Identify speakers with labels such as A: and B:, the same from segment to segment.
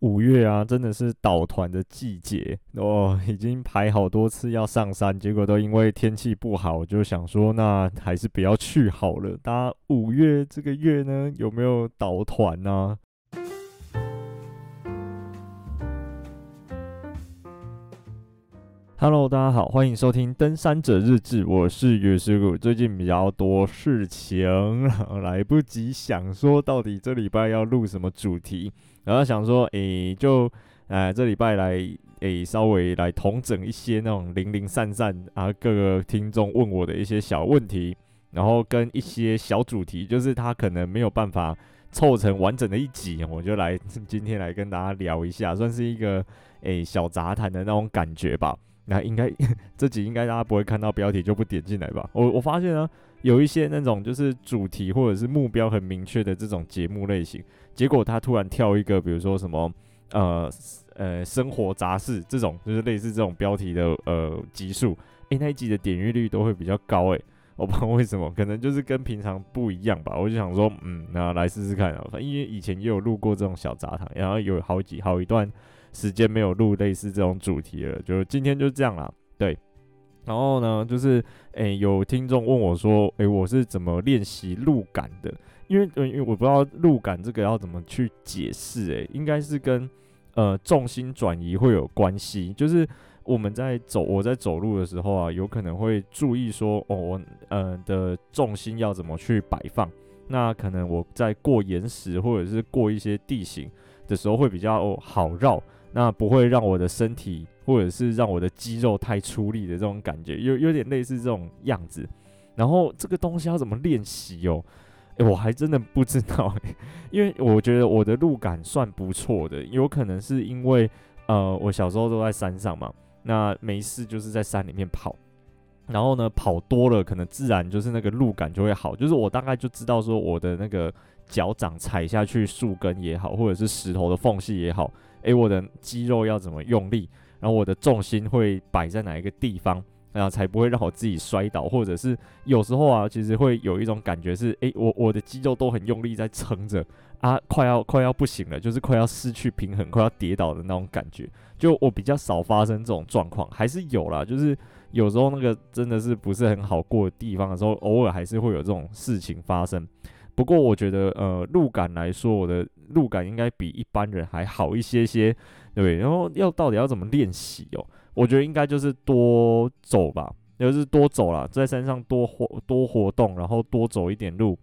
A: 五月啊，真的是导团的季节哦，已经排好多次要上山，结果都因为天气不好，就想说那还是不要去好了。大家五月这个月呢，有没有导团呢？Hello，大家好，欢迎收听《登山者日志》，我是月师傅。最近比较多事情，来不及想说到底这礼拜要录什么主题，然后想说，诶，就，呃，这礼拜来，诶，稍微来统整一些那种零零散散啊，各个听众问我的一些小问题，然后跟一些小主题，就是他可能没有办法凑成完整的一集，我就来今天来跟大家聊一下，算是一个诶小杂谈的那种感觉吧。那应该这集应该大家不会看到标题就不点进来吧？我我发现呢，有一些那种就是主题或者是目标很明确的这种节目类型，结果他突然跳一个，比如说什么呃呃生活杂事这种，就是类似这种标题的呃集数，诶、欸，那一集的点阅率都会比较高诶，我不知道为什么，可能就是跟平常不一样吧。我就想说，嗯，那来试试看啊，因为以前也有录过这种小杂谈，然后有好几好一段。时间没有录类似这种主题了，就今天就这样啦。对，然后呢，就是诶、有听众问我说，诶、我是怎么练习路感的？因为，因为我不知道路感这个要怎么去解释。诶，应该是跟呃重心转移会有关系。就是我们在走，我在走路的时候啊，有可能会注意说，哦，我呃的重心要怎么去摆放。那可能我在过岩石或者是过一些地形的时候，会比较好绕。那不会让我的身体，或者是让我的肌肉太出力的这种感觉，有有点类似这种样子。然后这个东西要怎么练习哦？我还真的不知道，因为我觉得我的路感算不错的，有可能是因为呃，我小时候都在山上嘛，那没事就是在山里面跑，然后呢跑多了，可能自然就是那个路感就会好，就是我大概就知道说我的那个脚掌踩下去树根也好，或者是石头的缝隙也好。诶，我的肌肉要怎么用力？然后我的重心会摆在哪一个地方，然后才不会让我自己摔倒？或者是有时候啊，其实会有一种感觉是，诶，我我的肌肉都很用力在撑着啊，快要快要不行了，就是快要失去平衡，快要跌倒的那种感觉。就我比较少发生这种状况，还是有啦，就是有时候那个真的是不是很好过的地方的时候，偶尔还是会有这种事情发生。不过我觉得，呃，路感来说，我的路感应该比一般人还好一些些，对。然后要到底要怎么练习哦？我觉得应该就是多走吧，就是多走啦，在山上多活多活动，然后多走一点路，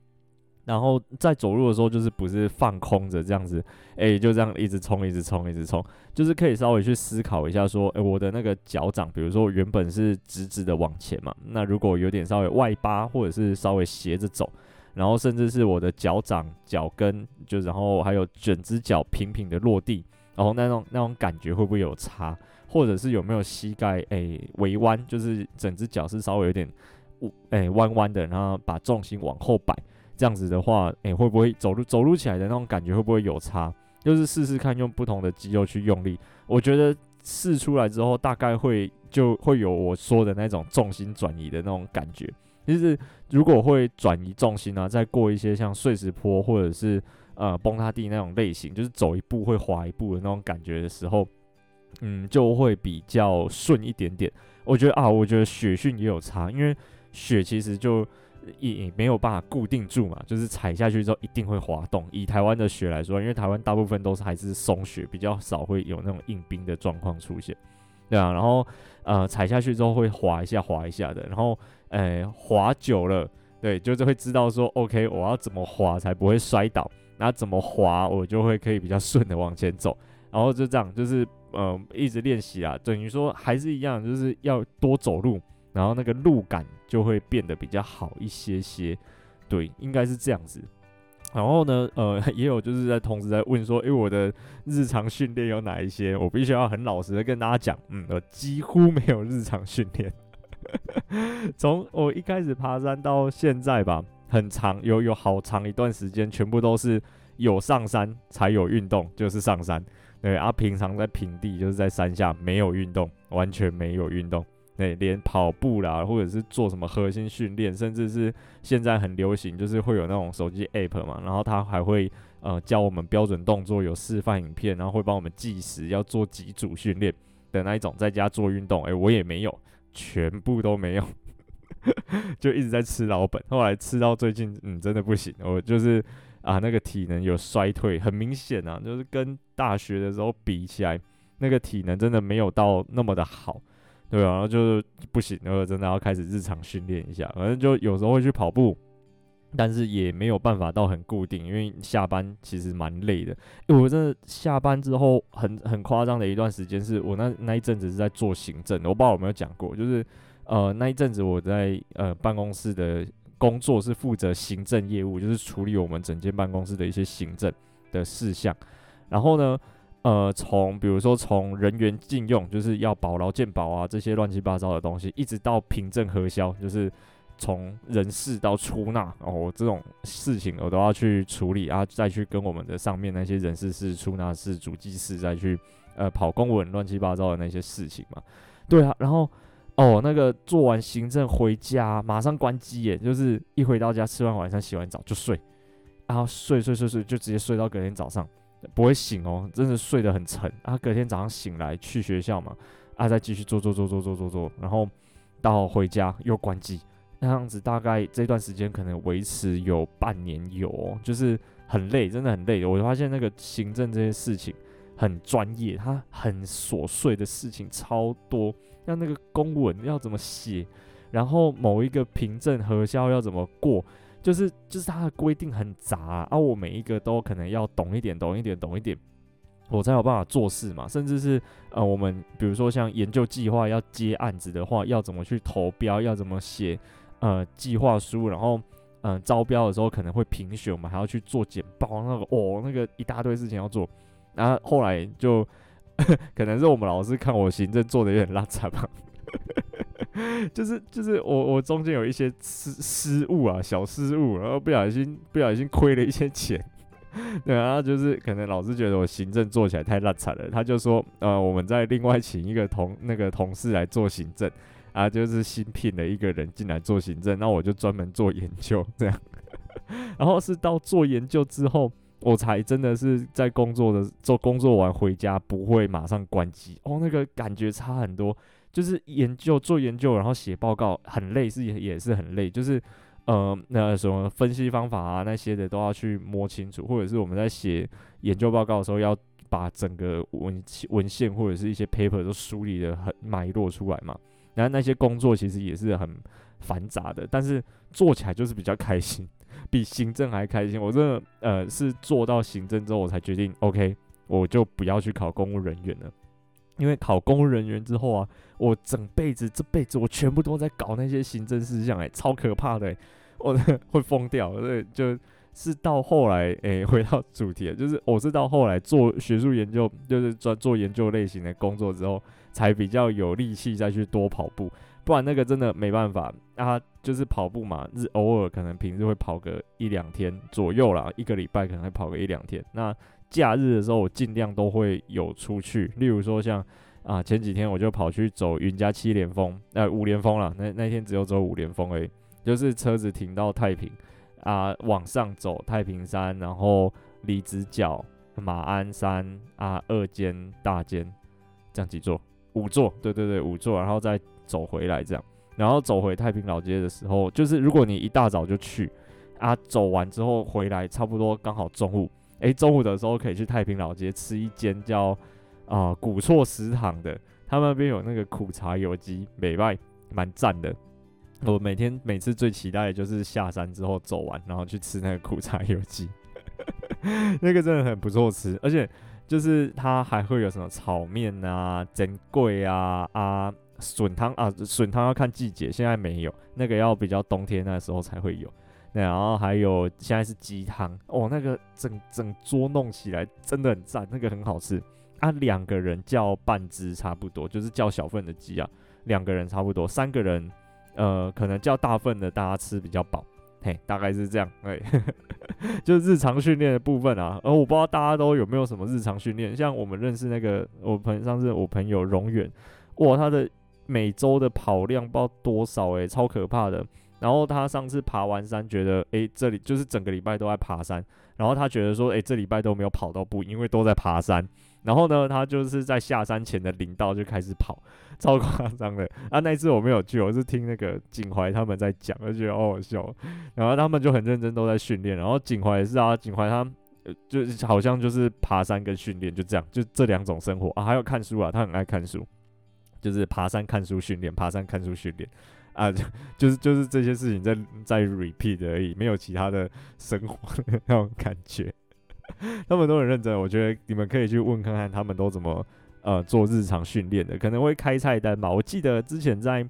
A: 然后在走路的时候就是不是放空着这样子，诶，就这样一直冲，一直冲，一直冲，就是可以稍微去思考一下，说，诶，我的那个脚掌，比如说原本是直直的往前嘛，那如果有点稍微外八，或者是稍微斜着走。然后甚至是我的脚掌、脚跟，就然后还有整只脚平平的落地，然后那种那种感觉会不会有差？或者是有没有膝盖诶微弯，就是整只脚是稍微有点诶弯弯的，然后把重心往后摆，这样子的话，诶会不会走路走路起来的那种感觉会不会有差？就是试试看用不同的肌肉去用力，我觉得试出来之后，大概会就会有我说的那种重心转移的那种感觉。就是如果会转移重心、啊，再过一些像碎石坡或者是呃崩塌地那种类型，就是走一步会滑一步的那种感觉的时候，嗯，就会比较顺一点点。我觉得啊，我觉得雪训也有差，因为雪其实就也没有办法固定住嘛，就是踩下去之后一定会滑动。以台湾的雪来说，因为台湾大部分都是还是松雪，比较少会有那种硬冰的状况出现。对啊，然后呃踩下去之后会滑一下滑一下的，然后。呃，滑久了，对，就是会知道说，OK，我要怎么滑才不会摔倒，然后怎么滑我就会可以比较顺的往前走，然后就这样，就是呃一直练习啊，等于说还是一样，就是要多走路，然后那个路感就会变得比较好一些些，对，应该是这样子。然后呢，呃，也有就是在同时在问说，诶，我的日常训练有哪一些？我必须要很老实的跟大家讲，嗯，我几乎没有日常训练。从我一开始爬山到现在吧，很长，有有好长一段时间，全部都是有上山才有运动，就是上山。对啊，平常在平地就是在山下没有运动，完全没有运动。对，连跑步啦，或者是做什么核心训练，甚至是现在很流行，就是会有那种手机 app 嘛，然后它还会呃教我们标准动作，有示范影片，然后会帮我们计时，要做几组训练的那一种，在家做运动，诶、欸，我也没有，全部都没有，就一直在吃老本。后来吃到最近，嗯，真的不行，我就是啊，那个体能有衰退，很明显啊，就是跟大学的时候比起来，那个体能真的没有到那么的好。对啊，然后就是不行，然后真的要开始日常训练一下。反正就有时候会去跑步，但是也没有办法到很固定，因为下班其实蛮累的。我真的下班之后很很夸张的一段时间，是我那那一阵子是在做行政的。我不知道有没有讲过，就是呃那一阵子我在呃办公室的工作是负责行政业务，就是处理我们整间办公室的一些行政的事项。然后呢，呃，从比如说从人员禁用，就是要保劳健保啊这些乱七八糟的东西，一直到凭证核销，就是从人事到出纳哦这种事情，我都要去处理啊，再去跟我们的上面那些人事室、出纳室、主计室再去呃跑公文乱七八糟的那些事情嘛。对啊，然后哦那个做完行政回家马上关机耶，就是一回到家吃完晚餐洗完澡就睡，然后睡睡睡睡就直接睡到隔天早上。不会醒哦，真的睡得很沉啊。隔天早上醒来去学校嘛，啊，再继续做做做做做做做，然后到回家又关机，那样子大概这段时间可能维持有半年有哦，就是很累，真的很累。我发现那个行政这些事情很专业，它很琐碎的事情超多，像那个公文要怎么写，然后某一个凭证核销要怎么过。就是就是它的规定很杂啊，我每一个都可能要懂一点，懂一点，懂一点，我才有办法做事嘛。甚至是呃，我们比如说像研究计划要接案子的话，要怎么去投标，要怎么写呃计划书，然后嗯、招标的时候可能会评选，我们还要去做简报，那个哦那个一大堆事情要做。然后后来就 可能是我们老师看我行政做的有点烂惨吧。就是就是我我中间有一些失失误啊，小失误，然后不小心不小心亏了一些钱，对，然后就是可能老师觉得我行政做起来太烂惨了，他就说呃，我们再另外请一个同那个同事来做行政。啊，就是新聘了一个人进来做行政，那我就专门做研究这样，然后是到做研究之后，我才真的是在工作的做工作完回家不会马上关机哦，那个感觉差很多。就是研究做研究，然后写报告很累，是也也是很累。就是呃，那什么分析方法啊那些的都要去摸清楚，或者是我们在写研究报告的时候，要把整个文文献或者是一些 paper 都梳理得很脉络出来嘛。然后那些工作其实也是很繁杂的，但是做起来就是比较开心，比行政还开心。我真的呃是做到行政之后，我才决定 OK，我就不要去考公务人员了。因为考公务人员之后啊，我整辈子这辈子我全部都在搞那些行政事项，哎，超可怕的，我 会疯掉。所以就是到后来，哎，回到主题，就是我是到后来做学术研究，就是专做研究类型的工作之后，才比较有力气再去多跑步，不然那个真的没办法啊。就是跑步嘛，日偶尔可能平日会跑个一两天左右啦，一个礼拜可能会跑个一两天。那假日的时候，我尽量都会有出去，例如说像啊前几天我就跑去走云嘉七连峰，呃五连峰了，那那天只有走五连峰而已，就是车子停到太平啊，往上走太平山，然后离子角、马鞍山啊二尖、大尖，这样几座，五座，对对对五座，然后再走回来这样，然后走回太平老街的时候，就是如果你一大早就去啊，走完之后回来差不多刚好中午。诶、中午的时候可以去太平老街吃一间叫啊、古厝食堂的，他们那边有那个苦茶油鸡，美味，蛮赞的。我每天每次最期待的就是下山之后走完，然后去吃那个苦茶油鸡，那个真的很不错吃，而且就是它还会有什么炒面啊、珍贵啊啊笋汤啊，笋汤要看季节，现在没有，那个要比较冬天那时候才会有。然后还有现在是鸡汤哦，那个整整桌弄起来真的很赞，那个很好吃啊。两个人叫半只差不多，就是叫小份的鸡啊，两个人差不多，三个人呃可能叫大份的，大家吃比较饱，嘿，大概是这样，哎，就是日常训练的部分啊。而我不知道大家都有没有什么日常训练，像我们认识那个我朋上次我朋友荣远，哇，他的每周的跑量不知道多少诶、超可怕的。然后他上次爬完山，觉得诶，这里就是整个礼拜都在爬山。然后他觉得说，诶，这礼拜都没有跑到步，因为都在爬山。然后呢，他就是在下山前的林道就开始跑，超夸张的。啊，那一次我没有去，我是听那个景怀他们在讲，我就觉得好好笑。然后他们就很认真都在训练。然后景怀也是啊，景怀他就好像就是爬山跟训练就这样，就这两种生活啊，还有看书啊，他很爱看书，就是爬山看书训练，爬山看书训练。啊，就 就是就是这些事情在在 repeat 而已，没有其他的生活的 那种感觉。他们都很认真，我觉得你们可以去问看看他们都怎么呃做日常训练的，可能会开菜单吧。我记得之前在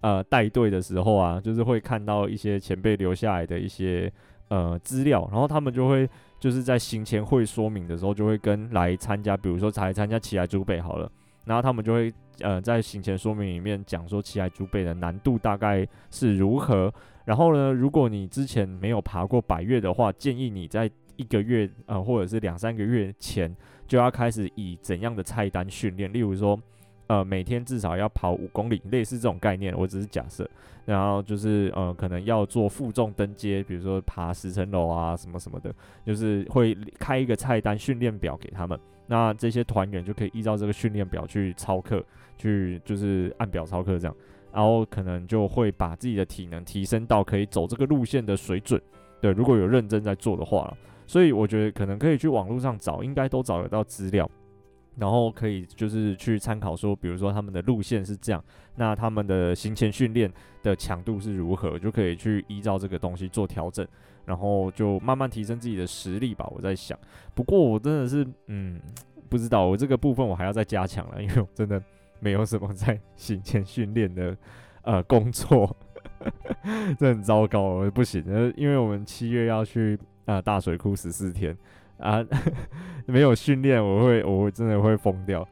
A: 呃带队的时候啊，就是会看到一些前辈留下来的一些呃资料，然后他们就会就是在行前会说明的时候，就会跟来参加，比如说才参加奇莱主北好了。然后他们就会呃在行前说明里面讲说奇莱主北的难度大概是如何。然后呢，如果你之前没有爬过百岳的话，建议你在一个月呃或者是两三个月前就要开始以怎样的菜单训练。例如说呃每天至少要跑五公里，类似这种概念。我只是假设。然后就是呃可能要做负重登阶，比如说爬十层楼啊什么什么的，就是会开一个菜单训练表给他们。那这些团员就可以依照这个训练表去操课，去就是按表操课这样，然后可能就会把自己的体能提升到可以走这个路线的水准。对，如果有认真在做的话，所以我觉得可能可以去网络上找，应该都找得到资料，然后可以就是去参考说，比如说他们的路线是这样，那他们的行前训练的强度是如何，就可以去依照这个东西做调整。然后就慢慢提升自己的实力吧。我在想，不过我真的是，嗯，不知道我这个部分我还要再加强了，因为我真的没有什么在行前训练的呃工作，这很糟糕，不行。因为我们七月要去、呃、大水库十四天啊，没有训练，我会我会真的会疯掉。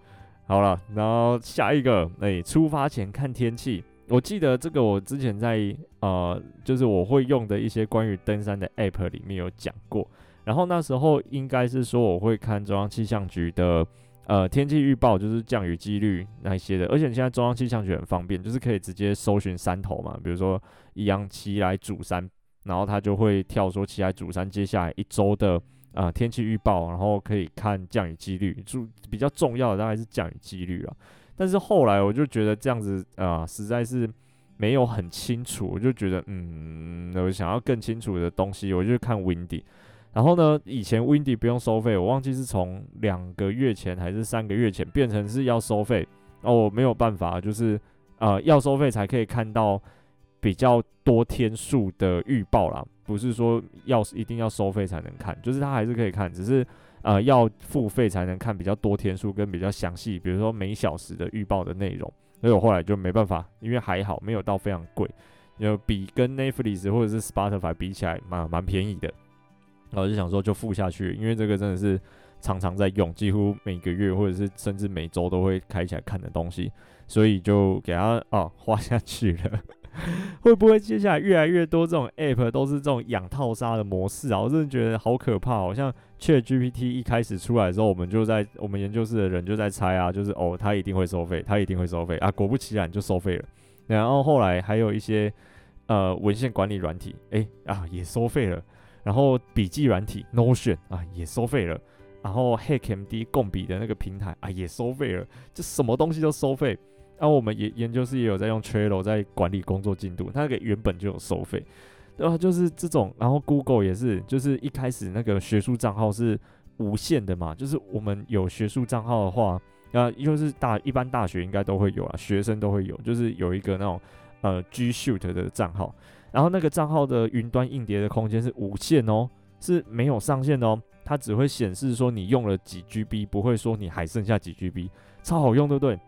A: 好了，然后下一个，哎、出发前看天气。我记得这个，我之前在呃，就是我会用的一些关于登山的 App 里面有讲过。然后那时候应该是说我会看中央气象局的呃天气预报，就是降雨几率那一些的。而且现在中央气象局很方便，就是可以直接搜寻山头嘛，比如说一样奇来主山，然后它就会跳说奇莱主山接下来一周的呃天气预报，然后可以看降雨几率，就比较重要的大概是降雨几率啊。但是后来我就觉得这样子啊、实在是没有很清楚。我就觉得，嗯，我想要更清楚的东西，我就看 Windy。然后呢，以前 Windy 不用收费，我忘记是从两个月前还是三个月前变成是要收费。哦，我没有办法，就是啊、呃，要收费才可以看到比较多天数的预报啦，不是说要一定要收费才能看，就是它还是可以看，只是。呃，要付费才能看比较多天数跟比较详细，比如说每小时的预报的内容。所以我后来就没办法，因为还好没有到非常贵，有比跟 Netflix 或者是 Spotify 比起来蛮蛮便宜的。然后就想说就付下去，因为这个真的是常常在用，几乎每个月或者是甚至每周都会开起来看的东西，所以就给它哦花下去了。会不会接下来越来越多这种 app 都是这种养套杀的模式啊？我真的觉得好可怕，好像 ChatGPT 一开始出来的时候，我们就在我们研究室的人就在猜啊，就是哦，它一定会收费，它一定会收费啊，果不其然就收费了。然后后来还有一些呃文献管理软体，哎啊也收费了。然后笔记软体 Notion 啊也收费了。然后 HackMD 共笔的那个平台啊也收费了，就什么东西都收费。然后、我们研研究室也有在用 Trello 在管理工作进度，它那个原本就有收费，然后就是这种，然后 Google 也是，就是一开始那个学术账号是无限的嘛，就是我们有学术账号的话，啊，就是大一般大学应该都会有啊，学生都会有，就是有一个那种呃 G Suite 的账号，然后那个账号的云端硬碟的空间是无限哦，是没有上限哦，它只会显示说你用了几 GB，不会说你还剩下几 GB，超好用，对不对？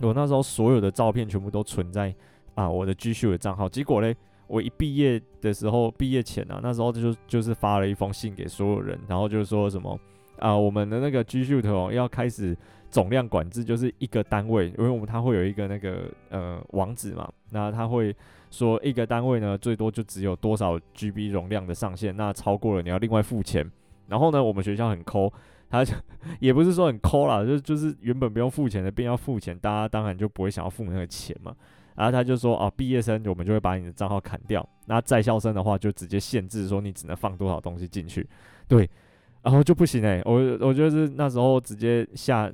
A: 我那时候所有的照片全部都存在啊我的 G Suite 的账号，结果嘞，我一毕业的时候，毕业前啊，那时候就就是发了一封信给所有人，然后就是说什么啊，我们的那个 G Suite 哦要开始总量管制，就是一个单位，因为我们它会有一个那个呃网址嘛，那它会说一个单位呢最多就只有多少 GB 容量的上限，那超过了你要另外付钱，然后呢我们学校很抠。他就也不是说很抠啦，就就是原本不用付钱的，变要付钱，大家当然就不会想要付那个钱嘛。然后他就说啊，毕业生我们就会把你的账号砍掉，那在校生的话就直接限制说你只能放多少东西进去，对，然后就不行诶、欸，我我就是那时候直接下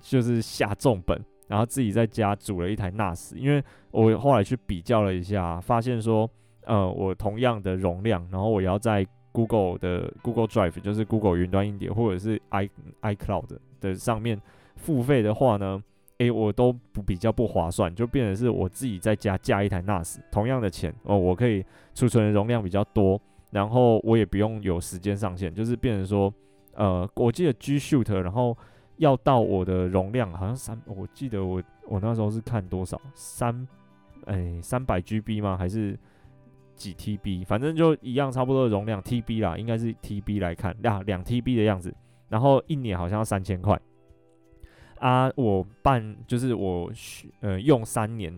A: 就是下重本，然后自己在家组了一台 NAS，因为我后来去比较了一下，发现说呃我同样的容量，然后我要在 Google 的 Google Drive 就是 Google 云端硬碟或者是 i iCloud 的上面付费的话呢。诶，我都不比较不划算，就变成是我自己在家架一台 NAS，同样的钱哦，我可以储存的容量比较多，然后我也不用有时间上限，就是变成说，呃，我记得 G Shoot，然后要到我的容量好像三，我记得我我那时候是看多少三，诶，三百 GB 吗？还是几 TB？反正就一样差不多的容量 TB 啦，应该是 TB 来看，两两 TB 的样子，然后一年好像要三千块。啊，我办就是我呃用三年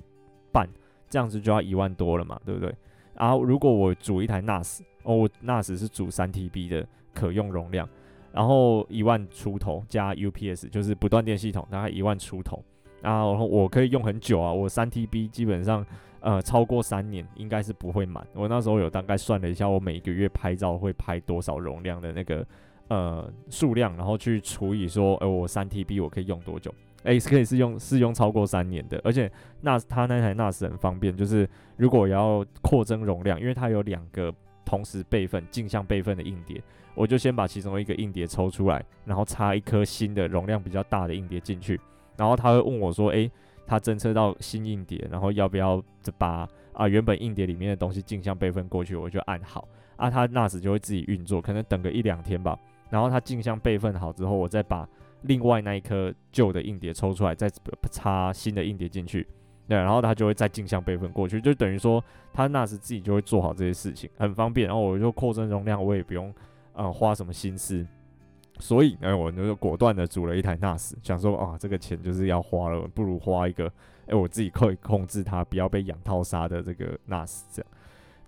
A: 半这样子就要一万多了嘛，对不对？然后如果我组一台 NAS，哦，我 NAS 是组三 TB 的可用容量，然后一万出头加 UPS 就是不断电系统，大概一万出头啊，然后我可以用很久啊，我三 TB 基本上呃超过三年应该是不会满。我那时候有大概算了一下，我每一个月拍照会拍多少容量的那个。呃，数量，然后去除以说，呃，我三 TB 我可以用多久？诶，是可以是用是用超过三年的，而且那它那台 NAS 很方便，就是如果要扩增容量，因为它有两个同时备份镜像备份的硬碟，我就先把其中一个硬碟抽出来，然后插一颗新的容量比较大的硬碟进去，然后他会问我说，诶，他侦测到新硬碟，然后要不要把啊原本硬碟里面的东西镜像备份过去？我就按好，啊，它 NAS 就会自己运作，可能等个一两天吧。然后它镜像备份好之后，我再把另外那一颗旧的硬碟抽出来，再插新的硬碟进去，对，然后它就会再镜像备份过去，就等于说它 NAS 自己就会做好这些事情，很方便。然后我就扩增容量，我也不用呃花什么心思，所以哎，我就果断的组了一台 NAS，想说啊，这个钱就是要花了，不如花一个哎我自己可以控制它，不要被养套杀的这个 NAS 这样。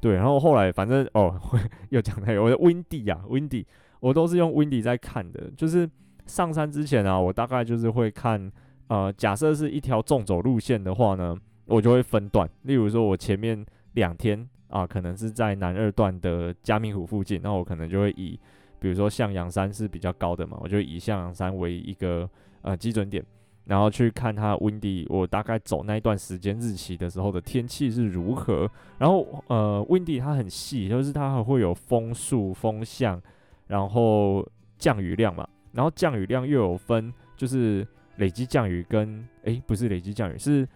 A: 对，然后后来反正哦，又讲那个我的 Windy 啊，Windy。我都是用 Windy 在看的，就是上山之前啊，我大概就是会看，呃，假设是一条纵走路线的话呢，我就会分段。例如说，我前面两天啊，可能是在南二段的嘉明湖附近，那我可能就会以，比如说向阳山是比较高的嘛，我就以向阳山为一个呃基准点，然后去看它 Windy，我大概走那一段时间日期的时候的天气是如何。然后呃，Windy 它很细，就是它还会有风速、风向。然后降雨量嘛，然后降雨量又有分，就是累积降雨跟诶，不是累积降雨，是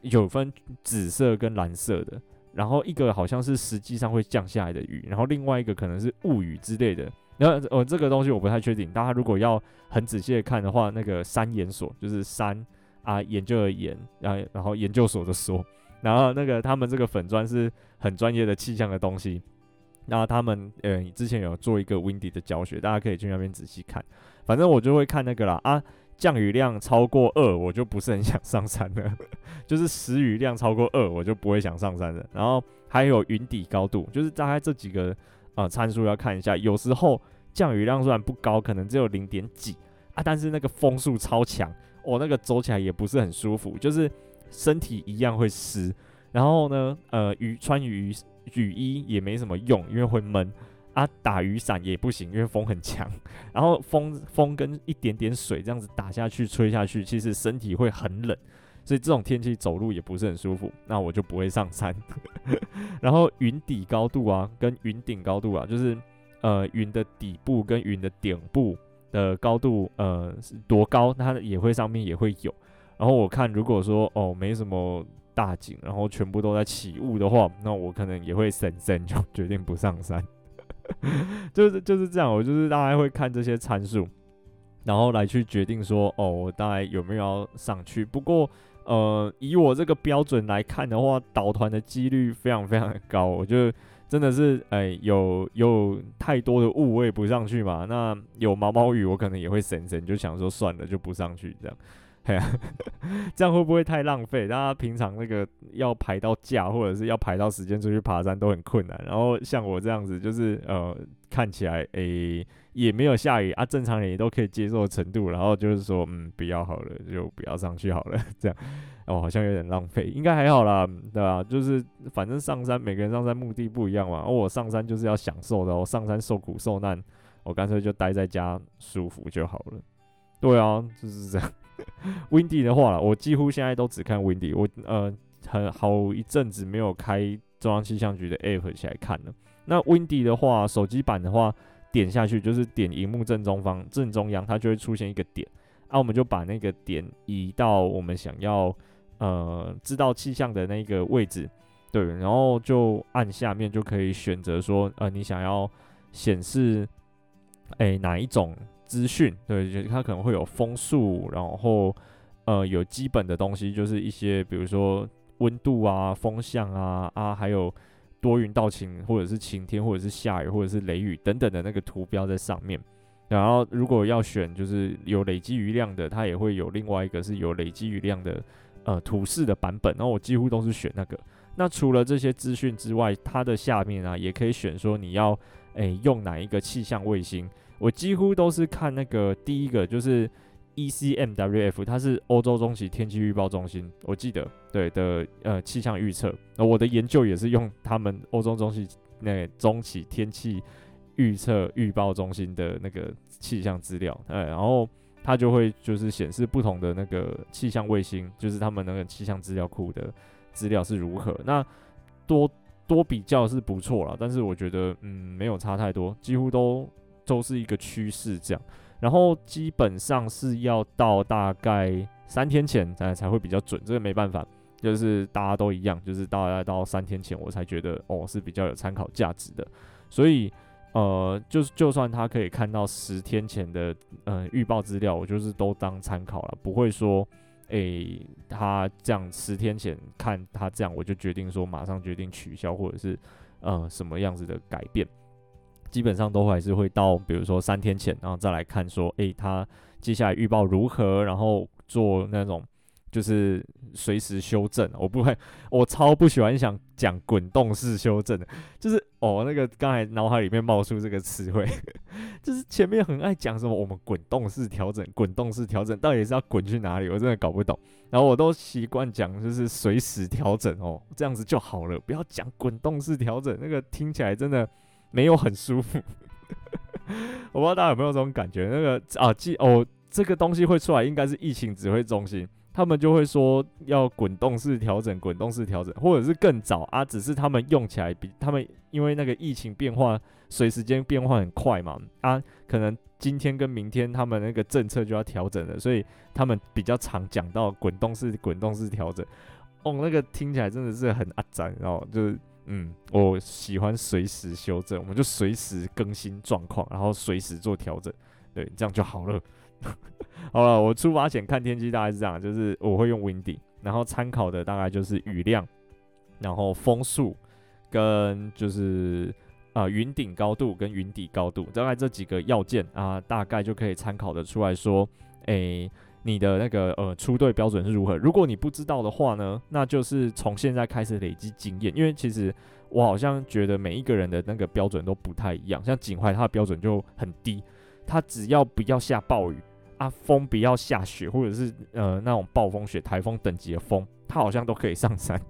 A: 有分紫色跟蓝色的。然后一个好像是实际上会降下来的雨，然后另外一个可能是雾雨之类的。然后呃，这个东西我不太确定，大家如果要很仔细的看的话，那个三研所就是三啊研究的研，然后然后研究所的所，然后那个他们这个粉砖是很专业的气象的东西。那他们呃之前有做一个 windy 的教学，大家可以去那边仔细看。反正我就会看那个啦啊，降雨量超过二，我就不是很想上山了。就是时雨量超过二，我就不会想上山了。然后还有云底高度，就是大概这几个呃参数要看一下。有时候降雨量虽然不高，可能只有零点几啊，但是那个风速超强，我、哦、那个走起来也不是很舒服，就是身体一样会湿。然后呢，呃，雨穿雨。雨衣也没什么用，因为会闷啊。打雨伞也不行，因为风很强。然后风风跟一点点水这样子打下去、吹下去，其实身体会很冷。所以这种天气走路也不是很舒服。那我就不会上山。然后云底高度啊，跟云顶高度啊，就是呃云的底部跟云的顶部的高度，呃多高，它也会上面也会有。然后我看如果说哦没什么。大景，然后全部都在起雾的话，那我可能也会省省，就决定不上山。就是就是这样，我就是大概会看这些参数，然后来去决定说，哦，我大概有没有要上去。不过，呃，以我这个标准来看的话，导团的几率非常非常的高。我觉得真的是，哎，有有太多的雾，我也不上去嘛。那有毛毛雨，我可能也会省省，就想说算了，就不上去这样。这样会不会太浪费？大家平常那个要排到假，或者是要排到时间出去爬山都很困难。然后像我这样子，就是呃看起来诶、也没有下雨啊，正常人也都可以接受的程度。然后就是说嗯不要好了，就不要上去好了，这样哦好像有点浪费，应该还好啦，对吧？就是反正上山每个人上山目的不一样嘛。哦、我上山就是要享受的，我上山受苦受难，我干脆就待在家舒服就好了。对啊，就是这样。Windy 的话，我几乎现在都只看 Windy。我呃，很好一阵子没有开中央气象局的 App 起来看了。那 Windy 的话，手机版的话，点下去就是点荧幕正中方正中央，它就会出现一个点。啊，我们就把那个点移到我们想要呃知道气象的那个位置，对，然后就按下面就可以选择说，呃，你想要显示诶哪一种。资讯对，就它可能会有风速，然后呃有基本的东西，就是一些比如说温度啊、风向啊啊，还有多云到晴，或者是晴天，或者是下雨，或者是雷雨等等的那个图标在上面。然后如果要选就是有累积雨量的，它也会有另外一个是有累积雨量的呃图示的版本。然后我几乎都是选那个。那除了这些资讯之外，它的下面啊也可以选说你要诶用哪一个气象卫星。我几乎都是看那个第一个，就是 ECMWF，它是欧洲中期天气预报中心，我记得对的，呃，气象预测。那我的研究也是用他们欧洲中期那中期天气预测预报中心的那个气象资料，哎，然后它就会就是显示不同的那个气象卫星，就是他们那个气象资料库的资料是如何。那多多比较是不错了，但是我觉得嗯没有差太多，几乎都。都是一个趋势这样，然后基本上是要到大概三天前才才会比较准，这个没办法，就是大家都一样，就是大概到三天前我才觉得哦是比较有参考价值的，所以呃就是就算他可以看到十天前的呃预报资料，我就是都当参考了，不会说诶、他这样十天前看他这样我就决定说马上决定取消或者是呃什么样子的改变。基本上都还是会到，比如说三天前，然后再来看说，诶、欸，他接下来预报如何，然后做那种就是随时修正。我不会，我超不喜欢想讲滚动式修正的，就是哦，那个刚才脑海里面冒出这个词汇，就是前面很爱讲什么我们滚动式调整，滚动式调整到底是要滚去哪里？我真的搞不懂。然后我都习惯讲就是随时调整哦，这样子就好了，不要讲滚动式调整，那个听起来真的。没有很舒服，我不知道大家有没有这种感觉。那个啊，记哦，这个东西会出来，应该是疫情指挥中心，他们就会说要滚动式调整，滚动式调整，或者是更早啊，只是他们用起来比他们，因为那个疫情变化，随时间变化很快嘛，啊，可能今天跟明天他们那个政策就要调整了，所以他们比较常讲到滚动式、滚动式调整。哦，那个听起来真的是很阿杂，然后就是。嗯，我喜欢随时修正，我们就随时更新状况，然后随时做调整，对，这样就好了。好了，我出发前看天气大概是这样，就是我会用 Windy，然后参考的大概就是雨量，然后风速跟就是啊云顶高度跟云底高度，大概这几个要件啊，大概就可以参考的出来说，诶、你的那个呃出队标准是如何？如果你不知道的话呢，那就是从现在开始累积经验。因为其实我好像觉得每一个人的那个标准都不太一样。像景怀他的标准就很低，他只要不要下暴雨啊，风不要下雪，或者是呃那种暴风雪、台风等级的风，他好像都可以上山。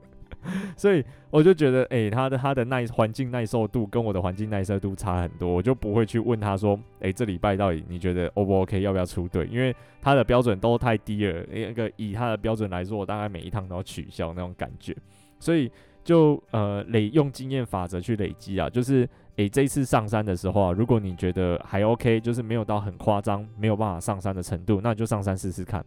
A: 所以我就觉得，诶、他的他的耐环境耐受度跟我的环境耐受度差很多，我就不会去问他说，诶、这礼拜到底你觉得 O 不 OK，要不要出队？因为他的标准都太低了，那个以他的标准来说，我大概每一趟都要取消那种感觉。所以就呃累用经验法则去累积啊，就是诶、这一次上山的时候啊，如果你觉得还 OK，就是没有到很夸张，没有办法上山的程度，那就上山试试看，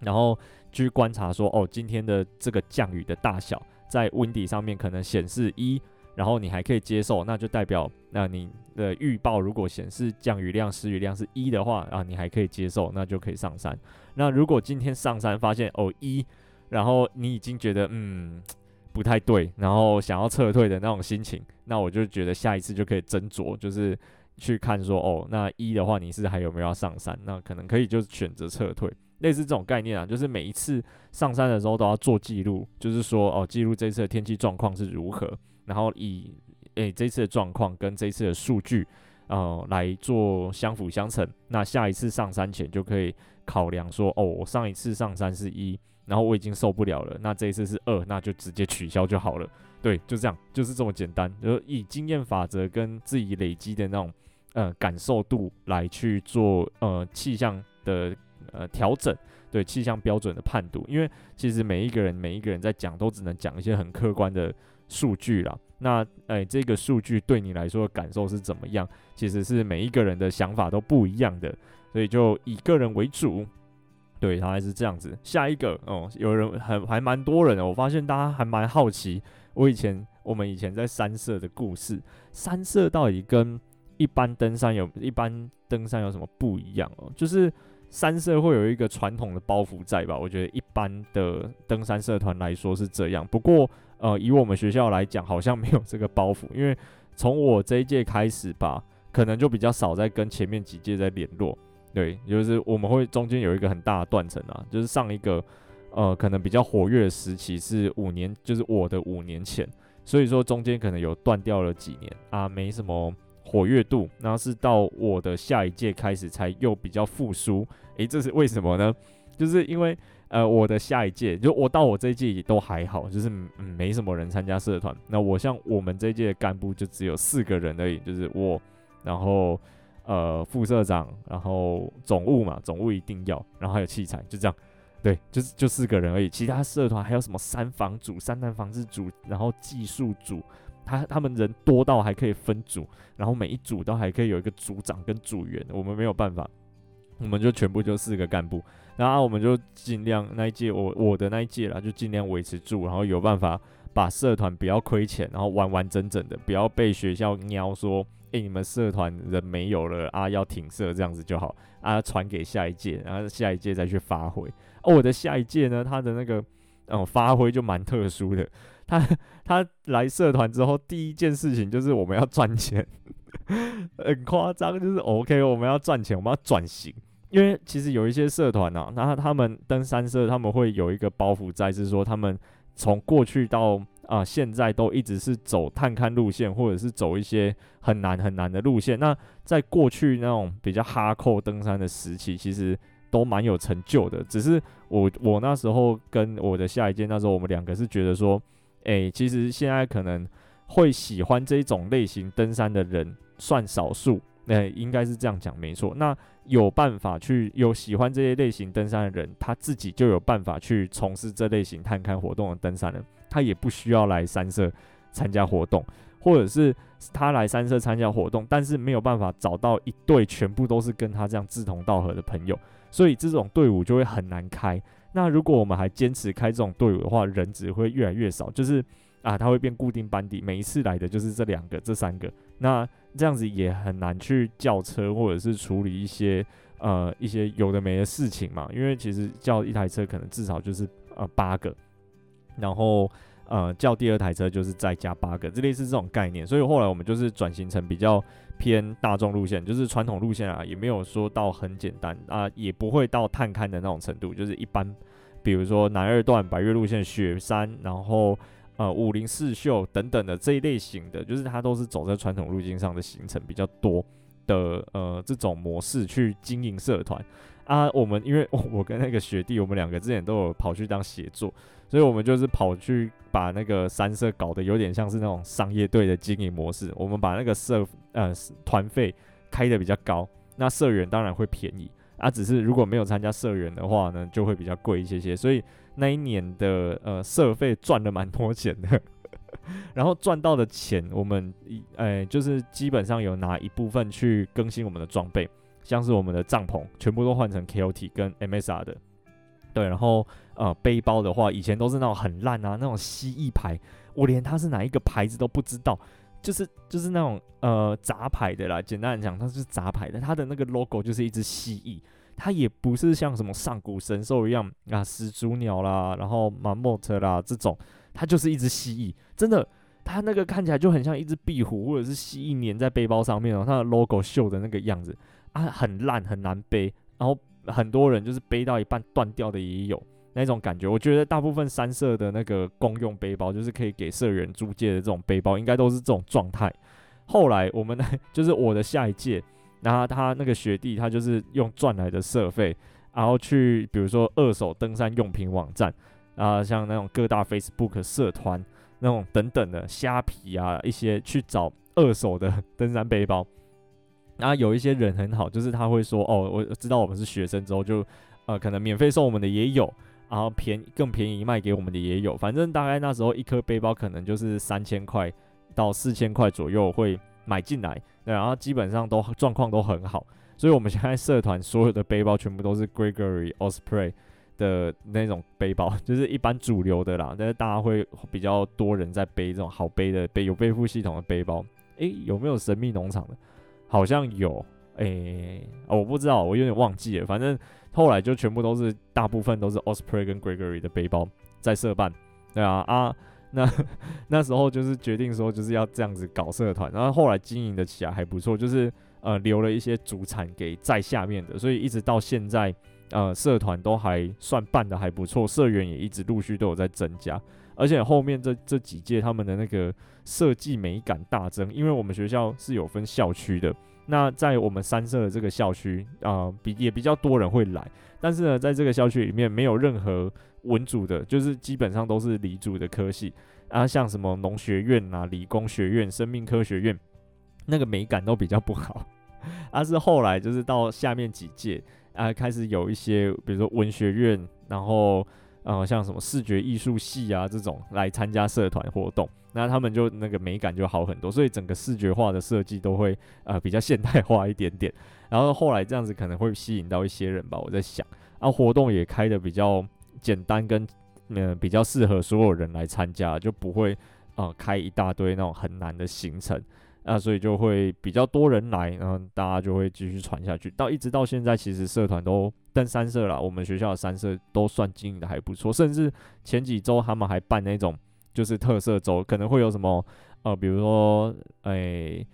A: 然后去观察说，哦，今天的这个降雨的大小。在 Windy 上面可能显示一，然后你还可以接受，那就代表那你的预报如果显示降雨量、时雨量是一的话啊，你还可以接受，那就可以上山。那如果今天上山发现哦一，然后你已经觉得嗯 不太对，然后想要撤退的那种心情，那我就觉得下一次就可以斟酌，就是去看说哦那一的话你是还有没有要上山，那可能可以就选择撤退。类似这种概念啊，就是每一次上山的时候都要做记录，就是说哦，记录这次的天气状况是如何，然后以诶、欸、这次的状况跟这次的数据，呃来做相辅相成。那下一次上山前就可以考量说，哦，我上一次上山是一，然后我已经受不了了，那这一次是二，那就直接取消就好了。对，就这样，就是这么简单，就以经验法则跟自己累积的那种呃感受度来去做呃气象的。呃，调整对气象标准的判读，因为其实每一个人每一个人在讲都只能讲一些很客观的数据啦。那哎、欸，这个数据对你来说的感受是怎么样？其实是每一个人的想法都不一样的，所以就以个人为主。对，他还是这样子。下一个哦，有人很还蛮多人的，我发现大家还蛮好奇，我以前我们以前在山社的故事，山社到底跟一般登山有一般登山有什么不一样哦？就是。山社会有一个传统的包袱在吧？我觉得一般的登山社团来说是这样。不过，呃，以我们学校来讲，好像没有这个包袱，因为从我这一届开始吧，可能就比较少在跟前面几届在联络。对，就是我们会中间有一个很大的断层啊，就是上一个呃可能比较活跃的时期是五年，就是我的五年前，所以说中间可能有断掉了几年啊，没什么。活跃度，然后是到我的下一届开始才又比较复苏，诶，这是为什么呢？就是因为呃，我的下一届就我到我这一届也都还好，就是、没什么人参加社团。那我像我们这一届的干部就只有四个人而已，就是我，然后呃副社长，然后总务嘛，总务一定要，然后还有器材，就这样，对，就是就四个人而已。其他社团还有什么三防组、山难防治组，然后技术组。他他们人多到还可以分组，然后每一组都还可以有一个组长跟组员，我们没有办法，我们就全部就四个干部，然后我们就尽量那一届我我的那一届啦，就尽量维持住，然后有办法把社团不要亏钱，然后完完整整的，不要被学校喵说，诶、你们社团人没有了啊，要停社这样子就好啊，传给下一届，然后下一届再去发挥。哦，我的下一届呢，他的那个嗯发挥就蛮特殊的。他他来社团之后，第一件事情就是我们要赚钱，很夸张，就是 OK，我们要赚钱，我们要转型。因为其实有一些社团啊，那他们登山社他们会有一个包袱在，是说他们从过去到啊、现在都一直是走探勘路线，或者是走一些很难很难的路线。那在过去那种比较哈扣登山的时期，其实都蛮有成就的。只是我我那时候跟我的下一届那时候，我们两个是觉得说。诶、其实现在可能会喜欢这种类型登山的人算少数，诶、欸，应该是这样讲没错。那有办法去有喜欢这些类型登山的人，他自己就有办法去从事这类型探勘活动的登山人，他也不需要来山社参加活动，或者是他来山社参加活动，但是没有办法找到一队全部都是跟他这样志同道合的朋友，所以这种队伍就会很难开。那如果我们还坚持开这种队伍的话，人只会越来越少，就是啊，它会变固定班底，每一次来的就是这两个、这三个，那这样子也很难去叫车或者是处理一些呃一些有的没的事情嘛，因为其实叫一台车可能至少就是呃八个，然后呃叫第二台车就是再加八个，这类似这种概念，所以后来我们就是转型成比较偏大众路线，就是传统路线啊，也没有说到很简单啊，也不会到探勘的那种程度，就是一般。比如说南二段百岳路线、雪山，然后呃武陵四秀等等的这一类型的，就是它都是走在传统路径上的行程比较多的呃这种模式去经营社团啊。我们因为我跟那个学弟，我们两个之前都有跑去当协作，所以我们就是跑去把那个山社搞得有点像是那种商业队的经营模式。我们把那个社呃团费开得比较高，那社员当然会便宜。啊，只是如果没有参加社员的话呢，就会比较贵一些些。所以那一年的呃社费赚了蛮多钱的，然后赚到的钱，我们一呃就是基本上有拿一部分去更新我们的装备，像是我们的帐篷全部都换成 KOT 跟 MSR 的，对，然后呃背包的话，以前都是那种很烂啊，那种蜥蜴牌，我连它是哪一个牌子都不知道。就是就是那种呃杂牌的啦，简单来讲，它是杂牌的，它的那个 logo 就是一只蜥蜴，它也不是像什么上古神兽一样啊，始祖鸟啦，然后马莫特啦这种，它就是一只蜥蜴，真的，它那个看起来就很像一只壁虎或者是蜥蜴粘在背包上面哦，它的 logo 秀的那个样子啊，很烂很难背，然后很多人就是背到一半断掉的也有那种感觉。我觉得大部分三社的那个公用背包，就是可以给社员租借的这种背包，应该都是这种状态。后来我们呢，就是我的下一届，然后他那个学弟，他就是用赚来的社费，然后去比如说二手登山用品网站啊，像那种各大 Facebook 社团那种等等的虾皮啊，一些去找二手的登山背包。然后有一些人很好，就是他会说哦，我知道我们是学生之后就呃可能免费送我们的也有，然后便更便宜卖给我们的也有，反正大概那时候一颗背包可能就是三千块到四千块左右会买进来，然后基本上都状况都很好，所以我们现在社团所有的背包全部都是 Gregory Osprey 的那种背包，就是一般主流的啦，但是大家会比较多人在背这种好背的背有背负系统的背包，诶，有没有神秘农场的？好像有，诶、哦，我不知道，我有点忘记了。反正后来就全部都是，大部分都是 Osprey 跟 Gregory 的背包在社办，对啊啊，那那时候就是决定说就是要这样子搞社团，然后后来经营的起来还不错，就是呃留了一些主产给在下面的，所以一直到现在，呃社团都还算办的还不错，社员也一直陆续都有在增加。而且后面这这几届他们的那个设计美感大增，因为我们学校是有分校区的。那在我们三社的这个校区啊，比也比较多人会来。但是呢，在这个校区里面没有任何文组的，就是基本上都是理组的科系啊，像什么农学院啊、理工学院、生命科学院，那个美感都比较不好。而、啊、是后来就是到下面几届啊，开始有一些，比如说文学院，然后。呃，像什么视觉艺术系啊这种来参加社团活动，那他们就那个美感就好很多，所以整个视觉化的设计都会呃比较现代化一点点。然后后来这样子可能会吸引到一些人吧，我在想，啊活动也开得比较简单，跟嗯、比较适合所有人来参加，就不会呃开一大堆那种很难的行程。那所以就会比较多人来，然后大家就会继续传下去，到一直到现在，其实社团都但三社啦。我们学校的三社都算经营的还不错，甚至前几周他们还办那种就是特色周，可能会有什么呃，比如说诶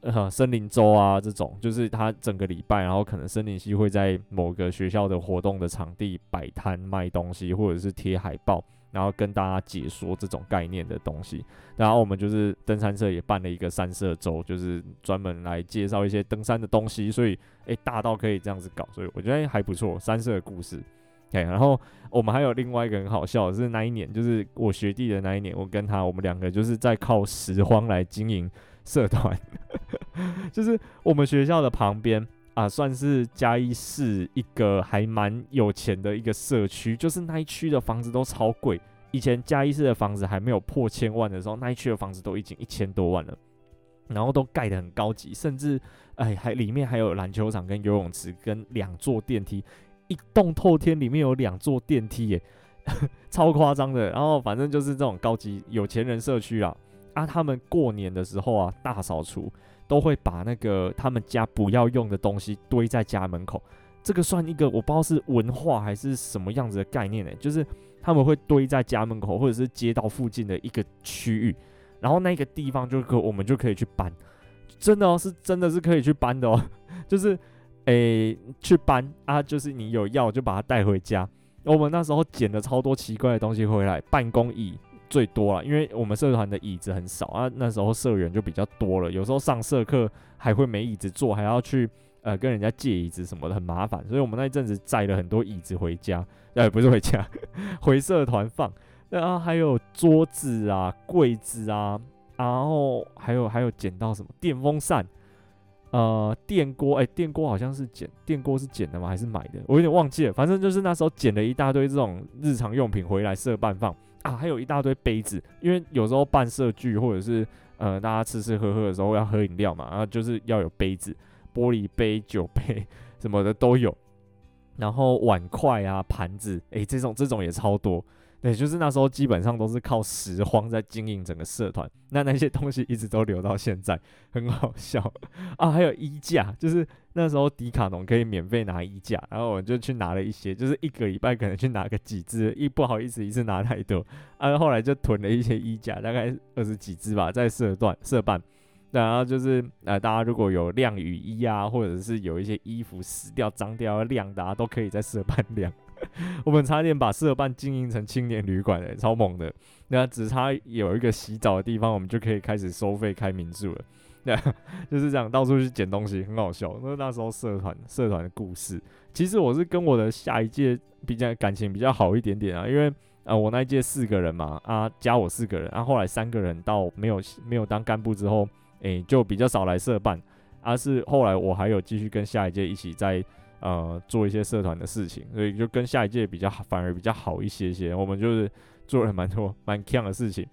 A: 呃森林周啊这种，就是他整个礼拜，然后可能森林系会在某个学校的活动的场地摆摊卖东西，或者是贴海报。然后跟大家解说这种概念的东西，然后我们就是登山社也办了一个三社周，就是专门来介绍一些登山的东西，所以诶大到可以这样子搞，所以我觉得还不错。三社的故事，哎，然后我们还有另外一个很好笑是那一年，就是我学弟的那一年，我跟他我们两个就是在靠拾荒来经营社团，就是我们学校的旁边。啊，算是嘉义市一个还蛮有钱的一个社区，就是那一区的房子都超贵。以前嘉义市的房子还没有破千万的时候，那一区的房子都已经一千多万了，然后都盖得很高级，甚至哎还里面还有篮球场跟游泳池跟两座电梯，一栋透天里面有两座电梯耶，超夸张的。然后反正就是这种高级有钱人社区啊，啊，他们过年的时候啊，大扫除。都会把那个他们家不要用的东西堆在家门口，这个算一个我不知道是文化还是什么样子的概念呢？就是他们会堆在家门口或者是街道附近的一个区域，然后那个地方就可我们就可以去搬，真的哦，是真的是可以去搬的哦，就是诶去搬啊，就是你有要就把它带回家。我们那时候捡了超多奇怪的东西回来，办公椅。最多了，因为我们社团的椅子很少啊，那时候社员就比较多了，有时候上社课还会没椅子坐，还要去呃跟人家借椅子什么的，很麻烦，所以我们那一阵子载了很多椅子回家，呃不是回家，回社团放，然后还有桌子啊、柜子啊，然后还有还有捡到什么电风扇，呃电锅，哎电锅好像是捡，电锅是捡的吗？还是买的？我有点忘记了，反正就是那时候捡了一大堆这种日常用品回来社办放。啊，还有一大堆杯子，因为有时候办社聚或者是呃大家吃吃喝喝的时候要喝饮料嘛，然后就是要有杯子，玻璃杯、酒杯什么的都有，然后碗筷啊、盘子，诶，这种这种也超多。对，就是那时候基本上都是靠拾荒在经营整个社团，那那些东西一直都留到现在，很好笑啊。还有衣架，就是那时候迪卡侬可以免费拿衣架，然后我就去拿了一些，就是一个礼拜可能去拿个几只，一不好意思一次拿太多，啊，后来就囤了一些衣架，大概二十几只吧，在社团社办，然后就是呃，大家如果有晾雨衣啊，或者是有一些衣服湿掉、脏掉要晾的，啊，都可以在社办 晾。我们差点把社办经营成青年旅馆，欸，超猛的。那只差有一个洗澡的地方，我们就可以开始收费开民宿了。那，就是这样，到处去捡东西，很好笑。那那时候社团社团的故事，其实我是跟我的下一届比较感情比较好一点点啊，因为呃我那一届四个人嘛，啊加我四个人，啊后来三个人到没有没有当干部之后，诶、就比较少来社办，而、是后来我还有继续跟下一届一起在。呃，做一些社团的事情，所以就跟下一届比较好反而比较好一些些。我们就是做了蛮多 蛮强的事情，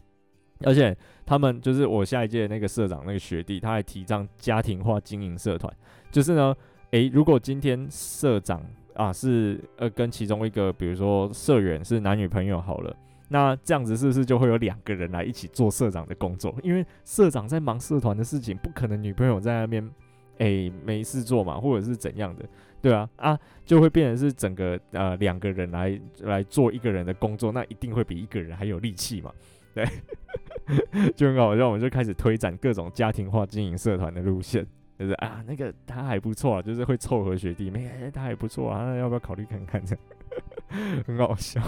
A: 而且他们就是我下一届那个社长那个学弟，他还提倡家庭化经营社团。就是呢，诶，如果今天社长啊是呃跟其中一个，比如说社员是男女朋友好了，那这样子是不是就会有两个人来一起做社长的工作？因为社长在忙社团的事情，不可能女朋友在那边诶没事做嘛，或者是怎样的。对啊，啊，就会变成是整个呃两个人来来做一个人的工作，那一定会比一个人还有力气嘛，对，就很好笑，我们就开始推展各种家庭化经营社团的路线，就是啊，那个他还不错啊，就是会凑合学弟妹，欸、他还不错啊，那要不要考虑看看？这样 很好笑，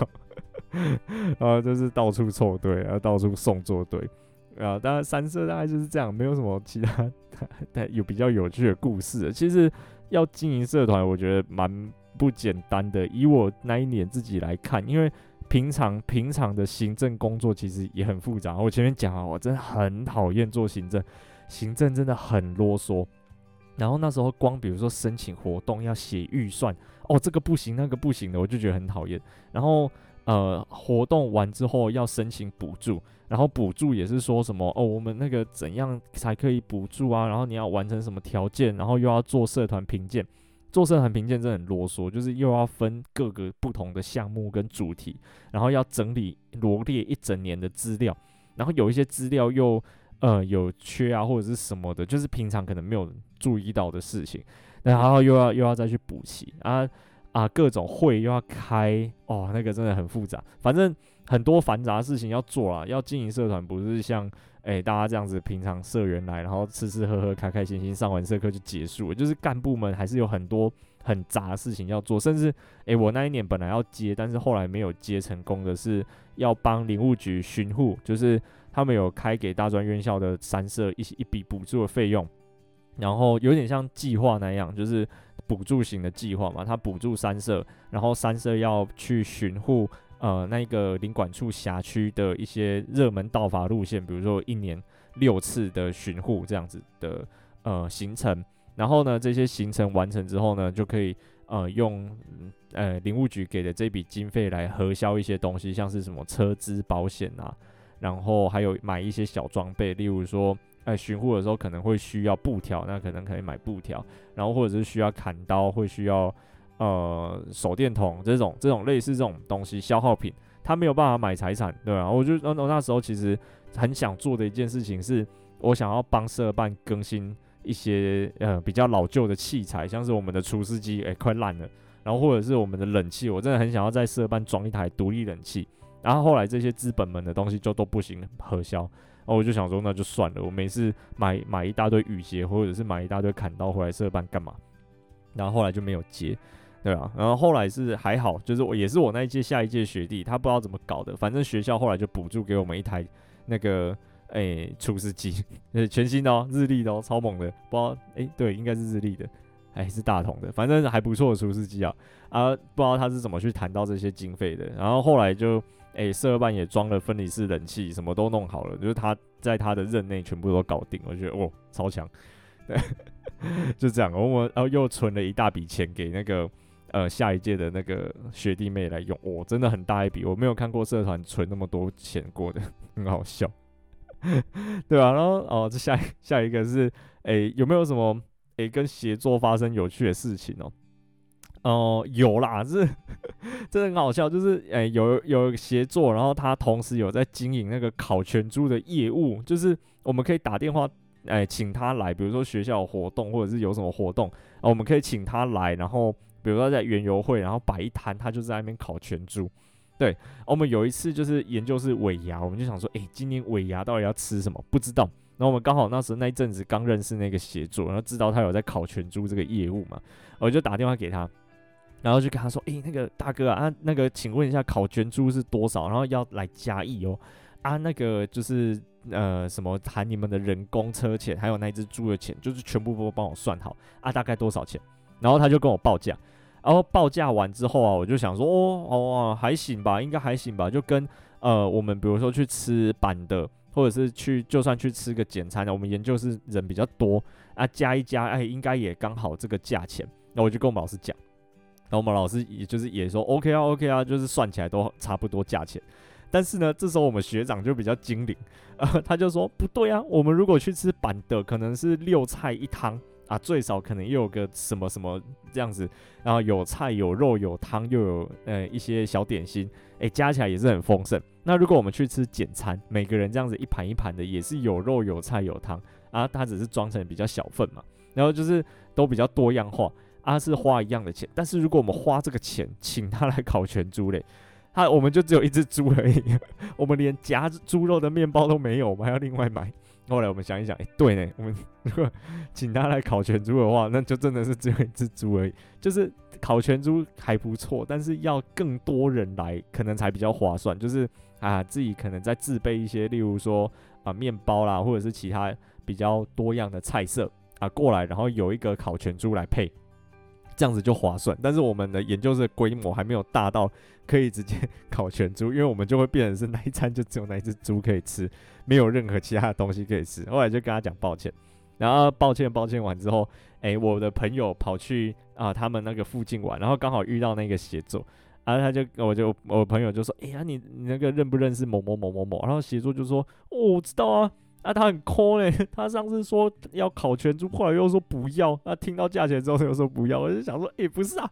A: 然后就是到处凑队，然后到处送作队，啊，当然三社大概就是这样，没有什么其他但 有比较有趣的故事，其实。要经营社团，我觉得蛮不简单的。以我那一年自己来看，因为平常平常的行政工作其实也很复杂。我前面讲啊，我真的很讨厌做行政，行政真的很啰嗦。然后那时候光比如说申请活动要写预算，哦，这个不行，那个不行的，我就觉得很讨厌。然后呃，活动完之后要申请补助。然后补助也是说什么哦，我们那个怎样才可以补助啊？然后你要完成什么条件？然后又要做社团评鉴，做社团评鉴真的很啰嗦，就是又要分各个不同的项目跟主题，然后要整理罗列一整年的资料，然后有一些资料又呃有缺啊或者是什么的，就是平常可能没有注意到的事情，然后又要又要再去补齐啊啊，各种会又要开哦，那个真的很复杂，反正。很多繁杂事情要做啊，要经营社团不是像诶、大家这样子，平常社员来，然后吃吃喝喝，开开心心上完社课就结束了。就是干部们还是有很多很杂的事情要做，甚至诶、我那一年本来要接，但是后来没有接成功的是要帮林务局巡护，就是他们有开给大专院校的三社一一笔补助的费用，然后有点像计划那样，就是补助型的计划嘛，他补助三社，然后三社要去巡护。呃，那个领管处辖区的一些热门盗伐路线，比如说一年六次的巡护这样子的呃行程，然后呢，这些行程完成之后呢，就可以呃用呃林务局给的这笔经费来核销一些东西，像是什么车资保险啊，然后还有买一些小装备，例如说呃巡护的时候可能会需要布条，那可能可以买布条，然后或者是需要砍刀，会需要。呃，手电筒这种这种类似这种东西消耗品，他没有办法买财产，对吧？我就那那时候其实很想做的一件事情是，我想要帮社办更新一些呃比较老旧的器材，像是我们的除湿机，诶快烂了，然后或者是我们的冷气，我真的很想要在社办装一台独立冷气，然后后来这些资本们的东西就都不行核销，然后我就想说那就算了，我每次买买一大堆雨鞋或者是买一大堆砍刀回来社办干嘛？然后后来就没有接。对啊，然后后来是还好，就是我也是我那一届下一届学弟，他不知道怎么搞的，反正学校后来就补助给我们一台那个诶除湿机，呃全新的哦，日立的哦，超猛的，不知道诶对，应该是日立的，还是大同的，反正还不错的除湿机啊啊，不知道他是怎么去谈到这些经费的，然后后来就诶社办也装了分离式冷气，什么都弄好了，就是他在他的任内全部都搞定，我觉得哦超强，对，就这样，我们然后又存了一大笔钱给那个。呃，下一届的那个学弟妹来用，哦，真的很大一笔，我没有看过社团存那么多钱过的，很好笑，对吧、啊？然后哦，这下下一个是，诶，有没有什么诶跟协作发生有趣的事情哦？哦、有啦，是 真的很好笑，就是诶有有协作，然后他同时有在经营那个烤全猪的业务，就是我们可以打电话诶请他来，比如说学校有活动或者是有什么活动，啊，我们可以请他来，然后。比如说在园游会，然后摆一摊，他就在那边烤全猪。对，我们有一次就是研究是尾牙，我们就想说，诶，今年尾牙到底要吃什么？不知道。然后我们刚好那时候那一阵子刚认识那个协作，然后知道他有在烤全猪这个业务嘛，我就打电话给他，然后就跟他说：“诶、那个大哥啊，那个请问一下烤全猪是多少？然后要来加一哦，啊，那个就是呃什么含你们的人工车钱，还有那只猪的钱，就是全部都帮我算好啊，大概多少钱？”然后他就跟我报价，然后报价完之后啊，我就想说：“哦哦，还行吧，应该还行吧，就跟呃我们比如说去吃板的。”或者是去，就算去吃个简餐的，我们研究室人比较多啊，加一加，哎，应该也刚好这个价钱。那我就跟我们老师讲，然后我们老师也就是也说 OK 啊，OK 啊，就是算起来都差不多价钱。但是呢，这时候我们学长就比较精灵，呃，他就说不对啊，我们如果去吃板的，可能是六菜一汤啊，最少可能又有个什么什么这样子，然后有菜有肉有汤，又有呃一些小点心，哎，加起来也是很丰盛。那如果我们去吃简餐，每个人这样子一盘一盘的，也是有肉有菜有汤啊，它只是装成比较小份嘛，然后就是都比较多样化啊，是花一样的钱。但是如果我们花这个钱请他来烤全猪嘞，他我们就只有一只猪而已，我们连夹猪肉的面包都没有，我们还要另外买。后来我们想一想，哎、对呢，我们如果请他来烤全猪的话，那就真的是只有一只猪而已。就是烤全猪还不错，但是要更多人来，可能才比较划算。就是啊，自己可能再自备一些，例如说啊，面包啦，或者是其他比较多样的菜色啊过来，然后有一个烤全猪来配。这样子就划算，但是我们的研究室规模还没有大到可以直接 烤全猪，因为我们就会变成是那一餐就只有那一只猪可以吃，没有任何其他的东西可以吃。后来就跟他讲抱歉，然后抱歉抱歉完之后，诶，我的朋友跑去啊他们那个附近玩，然后刚好遇到那个协作，然后他就我就我朋友就说，哎呀你你那个认不认识某某某某某？然后协作就说，哦我知道啊。啊，他很抠嘞！他上次说要烤全猪，后来又说不要。他听到价钱之后又说不要。我就想说，诶、欸，不是啊，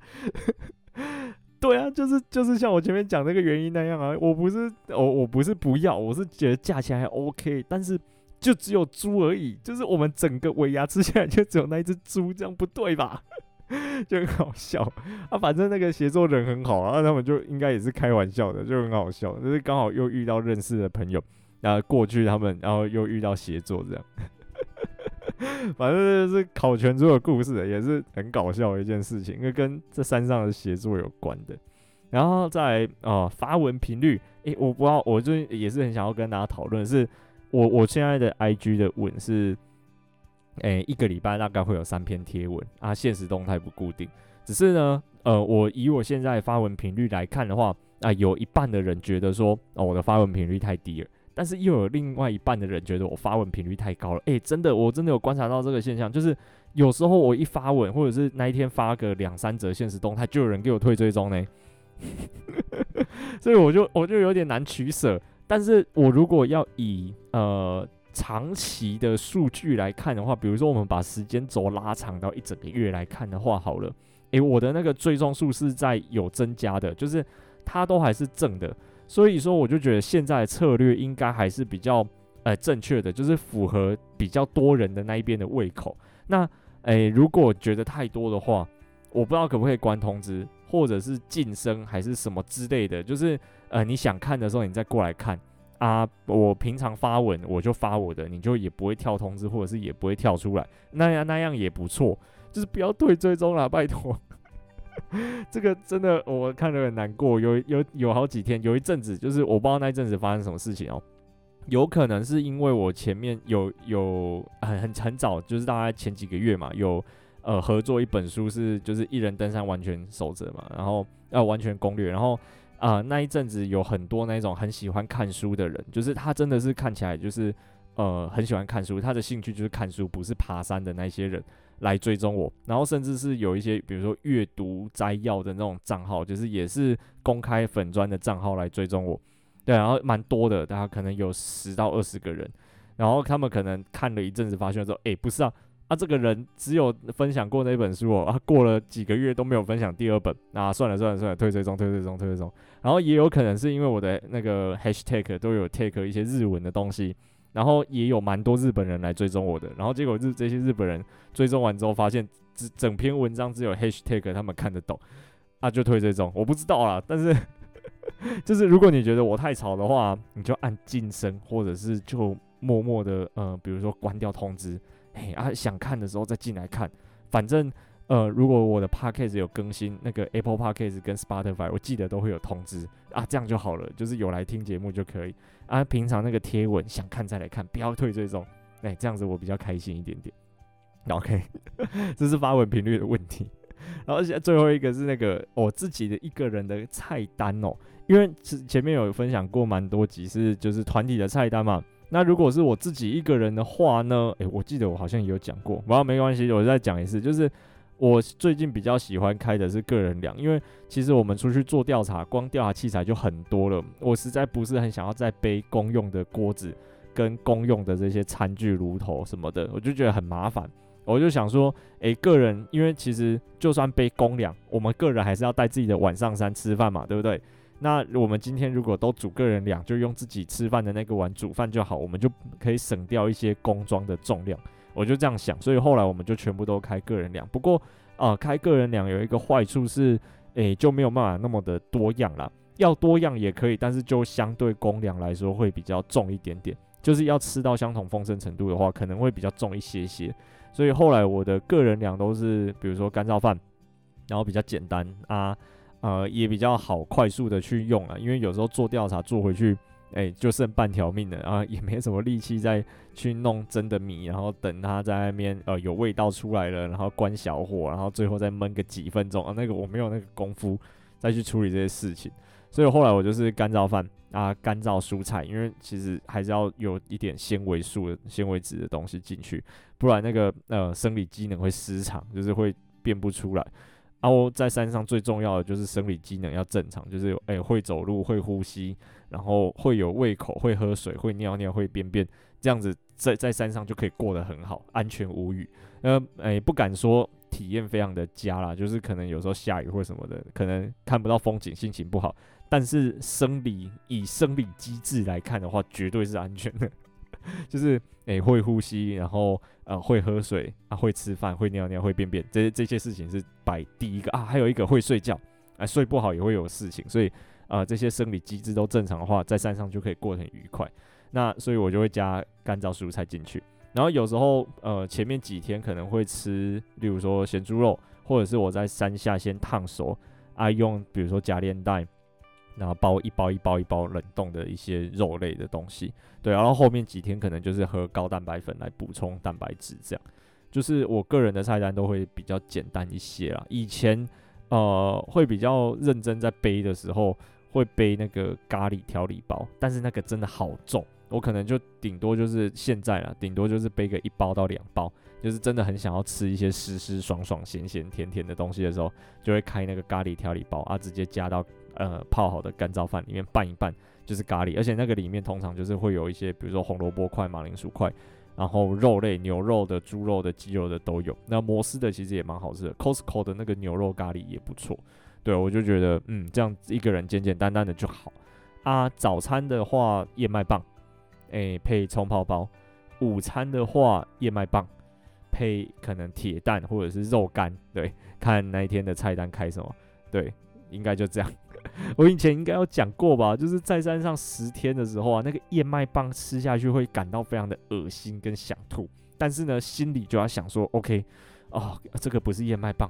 A: 对啊，就是就是像我前面讲那个原因那样啊。我不是我我不是不要，我是觉得价钱还 OK，但是就只有猪而已。就是我们整个尾牙吃起来就只有那一只猪，这样不对吧？就很好笑啊。反正那个协作人很好啊，他们就应该也是开玩笑的，就很好笑。就是刚好又遇到认识的朋友。啊过去他们，然后又遇到协作这样，反正就是烤全猪的故事，也是很搞笑的一件事情，因为跟这山上的协作有关的。然后在啊发文频率，诶，我不知道，我最近也是很想要跟大家讨论，是我我现在的 IG 的文是，诶，一个礼拜大概会有三篇贴文啊，现实动态不固定，只是呢，呃，我以我现在发文频率来看的话，啊，有一半的人觉得说，哦，我的发文频率太低了。但是又有另外一半的人觉得我发文频率太高了，诶、真的，我真的有观察到这个现象，就是有时候我一发文，或者是那一天发个两三则现实动态，就有人给我退追踪呢，所以我就我就有点难取舍。但是我如果要以呃长期的数据来看的话，比如说我们把时间轴拉长到一整个月来看的话，好了，诶、我的那个追踪数是在有增加的，就是它都还是正的。所以说，我就觉得现在的策略应该还是比较呃正确的，就是符合比较多人的那一边的胃口。那诶、如果觉得太多的话，我不知道可不可以关通知，或者是晋升还是什么之类的。就是呃，你想看的时候，你再过来看啊。我平常发文我就发我的，你就也不会跳通知，或者是也不会跳出来，那样那样也不错。就是不要退追踪了，拜托。这个真的我看了很难过，有有有好几天，有一阵子就是我不知道那一阵子发生什么事情哦，有可能是因为我前面有有很很很早，就是大概前几个月嘛，有呃合作一本书是就是一人登山完全守则嘛，然后要完全攻略，然后啊、那一阵子有很多那种很喜欢看书的人，就是他真的是看起来就是呃很喜欢看书，他的兴趣就是看书，不是爬山的那些人。来追踪我，然后甚至是有一些，比如说阅读摘要的那种账号，就是也是公开粉专的账号来追踪我，对，然后蛮多的，大家可能有十到二十个人，然后他们可能看了一阵子，发现说，诶，不是啊，啊，这个人只有分享过那本书哦，啊，过了几个月都没有分享第二本，那算了算了算了，退追踪退追踪退追踪，然后也有可能是因为我的那个 hashtag 都有 take 一些日文的东西。然后也有蛮多日本人来追踪我的，然后结果日这些日本人追踪完之后，发现只整篇文章只有 hashtag 他们看得懂，啊就退追踪，我不知道啦，但是 就是如果你觉得我太吵的话，你就按晋升，或者是就默默的呃，比如说关掉通知，嘿啊，想看的时候再进来看，反正。呃，如果我的 Podcast 有更新，那个 Apple Podcast 跟 Spotify，我记得都会有通知啊，这样就好了，就是有来听节目就可以啊。平常那个贴文想看再来看，不要退追踪，哎，这样子我比较开心一点点。OK，这是发文频率的问题。然后现在最后一个是那个我自己的一个人的菜单哦，因为前面有分享过蛮多集是就是团体的菜单嘛。那如果是我自己一个人的话呢，诶，我记得我好像也有讲过，不过没关系，我再讲一次，就是。我最近比较喜欢开的是个人粮，因为其实我们出去做调查，光调查器材就很多了。我实在不是很想要再背公用的锅子跟公用的这些餐具、炉头什么的，我就觉得很麻烦。我就想说，诶，个人，因为其实就算背公粮，我们个人还是要带自己的碗上山吃饭嘛，对不对？那我们今天如果都煮个人粮，就用自己吃饭的那个碗煮饭就好，我们就可以省掉一些工装的重量。我就这样想，所以后来我们就全部都开个人粮。不过，啊、呃，开个人粮有一个坏处是，诶、就没有办法那么的多样啦。要多样也可以，但是就相对公粮来说会比较重一点点。就是要吃到相同丰盛程度的话，可能会比较重一些些。所以后来我的个人粮都是，比如说干燥饭，然后比较简单啊，呃，也比较好快速的去用啊。因为有时候做调查做回去。哎、就剩半条命了啊，也没什么力气再去弄真的米，然后等它在那边呃有味道出来了，然后关小火，然后最后再焖个几分钟啊，那个我没有那个功夫再去处理这些事情，所以后来我就是干燥饭啊，干燥蔬菜，因为其实还是要有一点纤维素纤维质的东西进去，不然那个呃生理机能会失常，就是会变不出来。然后在山上最重要的就是生理机能要正常，就是诶、会走路、会呼吸，然后会有胃口、会喝水、会尿尿、会便便，这样子在在山上就可以过得很好，安全无虞。呃，诶、不敢说体验非常的佳啦，就是可能有时候下雨或什么的，可能看不到风景，心情不好。但是生理以生理机制来看的话，绝对是安全的。就是诶、会呼吸，然后呃会喝水啊，会吃饭，会尿尿，会便便，这这些事情是摆第一个啊。还有一个会睡觉，啊睡不好也会有事情，所以啊、呃、这些生理机制都正常的话，在山上就可以过得很愉快。那所以我就会加干燥蔬菜进去，然后有时候呃前面几天可能会吃，例如说咸猪肉，或者是我在山下先烫熟，啊用比如说夹链袋。然后包一包一包一包冷冻的一些肉类的东西，对，然后后面几天可能就是喝高蛋白粉来补充蛋白质，这样，就是我个人的菜单都会比较简单一些啦。以前呃会比较认真在背的时候，会背那个咖喱调理包，但是那个真的好重，我可能就顶多就是现在了，顶多就是背个一包到两包，就是真的很想要吃一些湿湿爽爽咸咸甜甜的东西的时候，就会开那个咖喱调理包啊，直接加到。呃，泡好的干燥饭里面拌一拌就是咖喱，而且那个里面通常就是会有一些，比如说红萝卜块、马铃薯块，然后肉类、牛肉的、猪肉的、鸡肉的都有。那摩斯的其实也蛮好吃的，Costco 的那个牛肉咖喱也不错。对，我就觉得，嗯，这样一个人简简单单的就好。啊，早餐的话燕麦棒，诶、配葱泡包；午餐的话燕麦棒，配可能铁蛋或者是肉干。对，看那一天的菜单开什么。对，应该就这样。我以前应该有讲过吧，就是在山上十天的时候啊，那个燕麦棒吃下去会感到非常的恶心跟想吐，但是呢，心里就要想说，OK，哦，这个不是燕麦棒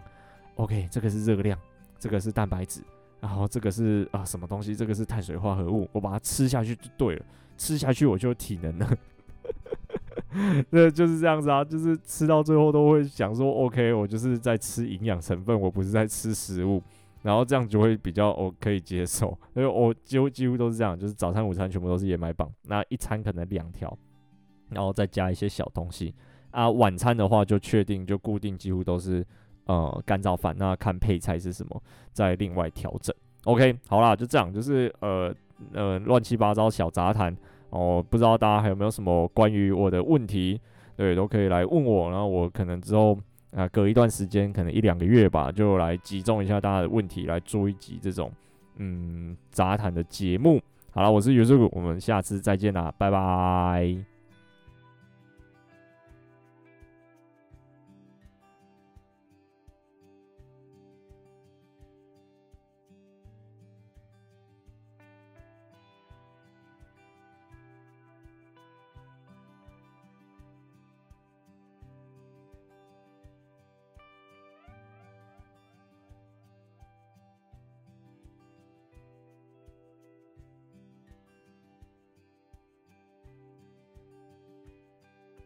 A: ，OK，这个是热量，这个是蛋白质，然后这个是啊什么东西，这个是碳水化合物，我把它吃下去就对了，吃下去我就有体能了，那就是这样子啊，就是吃到最后都会想说，OK，我就是在吃营养成分，我不是在吃食物。然后这样就会比较我可以接受，因为我几乎几乎都是这样，就是早餐、午餐全部都是燕麦棒，那一餐可能两条，然后再加一些小东西啊。晚餐的话就确定就固定，几乎都是呃干燥饭，那看配菜是什么，再另外调整。OK，好啦，就这样，就是呃呃乱七八糟小杂谈哦，不知道大家还有没有什么关于我的问题，对，都可以来问我，然后我可能之后。啊，隔一段时间，可能一两个月吧，就来集中一下大家的问题，来做一集这种嗯杂谈的节目。好了，我是尤叔，我们下次再见啦，拜拜。